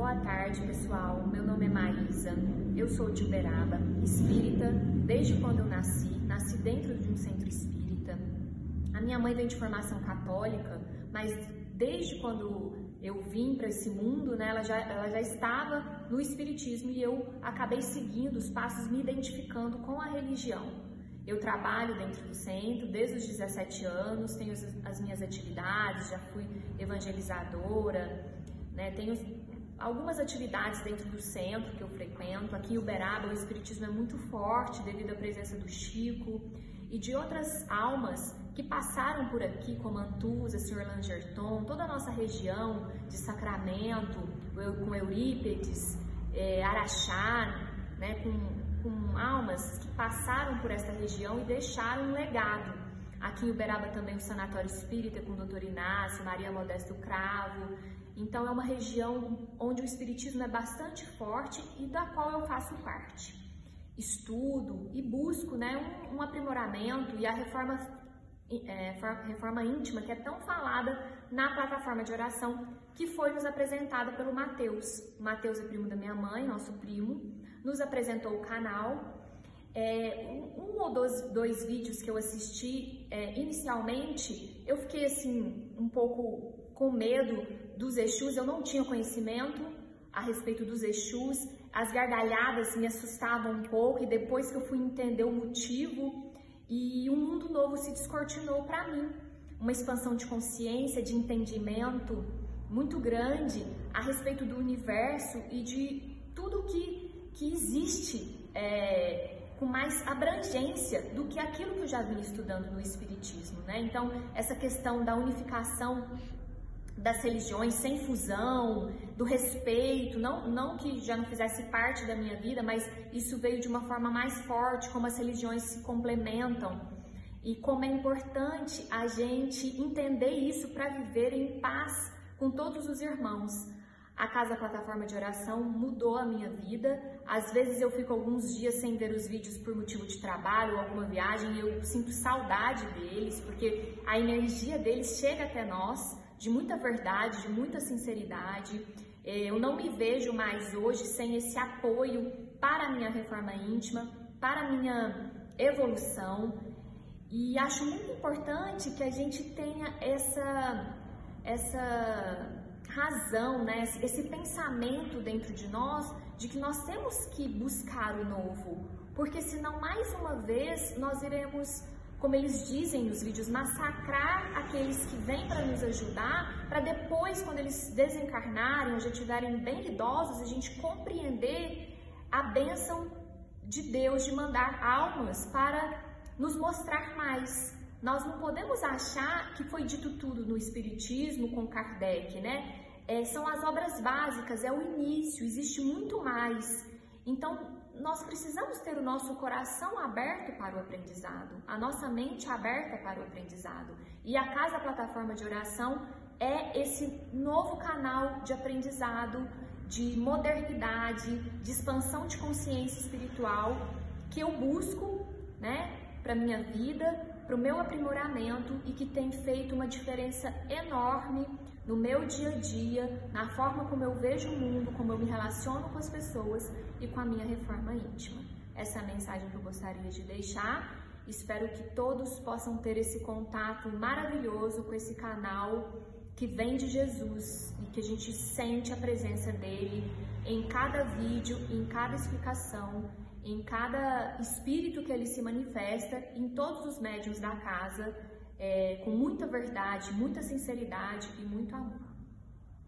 Boa tarde, pessoal. Meu nome é Maísa. Eu sou de Uberaba, espírita desde quando eu nasci. Nasci dentro de um centro espírita. A minha mãe vem de formação católica, mas desde quando eu vim para esse mundo, né, ela, já, ela já estava no espiritismo e eu acabei seguindo os passos, me identificando com a religião. Eu trabalho dentro do centro desde os 17 anos, tenho as, as minhas atividades, já fui evangelizadora, né, tenho algumas atividades dentro do centro que eu frequento. Aqui em Uberaba o espiritismo é muito forte devido à presença do Chico e de outras almas que passaram por aqui, como Antusa, Sr. Langerton, toda a nossa região de Sacramento, com Eurípedes, é, Araxá, né, com, com almas que passaram por essa região e deixaram um legado. Aqui em Uberaba também o Sanatório Espírita com o Dr. Inácio, Maria Modesto Cravo, então é uma região onde o espiritismo é bastante forte e da qual eu faço parte. Estudo e busco né, um, um aprimoramento e a reforma, é, reforma íntima que é tão falada na plataforma de oração que foi nos apresentada pelo Mateus. Mateus é primo da minha mãe, nosso primo, nos apresentou o canal. É, um, um, ou dois, dois vídeos que eu assisti é, inicialmente, eu fiquei assim um pouco com medo dos Exus, eu não tinha conhecimento a respeito dos Exus, as gargalhadas me assustavam um pouco e depois que eu fui entender o motivo e um mundo novo se descortinou para mim, uma expansão de consciência, de entendimento muito grande a respeito do universo e de tudo que, que existe é, com mais abrangência do que aquilo que eu já vinha estudando no Espiritismo, né? Então, essa questão da unificação das religiões sem fusão, do respeito, não, não que já não fizesse parte da minha vida, mas isso veio de uma forma mais forte, como as religiões se complementam e como é importante a gente entender isso para viver em paz com todos os irmãos. A Casa Plataforma de Oração mudou a minha vida. Às vezes eu fico alguns dias sem ver os vídeos por motivo de trabalho ou alguma viagem e eu sinto saudade deles, porque a energia deles chega até nós de muita verdade, de muita sinceridade. É, eu não me vejo mais hoje sem esse apoio para a minha reforma íntima, para a minha evolução. E acho muito importante que a gente tenha essa, essa razão, né? esse pensamento dentro de nós de que nós temos que buscar o novo, porque senão mais uma vez nós iremos como eles dizem nos vídeos, massacrar aqueles que vêm para nos ajudar, para depois, quando eles desencarnarem ou já estiverem bem idosos, a gente compreender a bênção de Deus de mandar almas para nos mostrar mais. Nós não podemos achar que foi dito tudo no Espiritismo com Kardec, né? É, são as obras básicas, é o início, existe muito mais. Então, nós precisamos ter o nosso coração aberto para o aprendizado, a nossa mente aberta para o aprendizado. E a Casa Plataforma de Oração é esse novo canal de aprendizado, de modernidade, de expansão de consciência espiritual que eu busco, né, para minha vida, para o meu aprimoramento e que tem feito uma diferença enorme no meu dia a dia, na forma como eu vejo o mundo, como eu me relaciono com as pessoas e com a minha reforma íntima. Essa é a mensagem que eu gostaria de deixar. Espero que todos possam ter esse contato maravilhoso com esse canal que vem de Jesus e que a gente sente a presença dele em cada vídeo, em cada explicação, em cada espírito que ele se manifesta, em todos os médiums da casa é, com muita verdade, muita sinceridade e muito amor.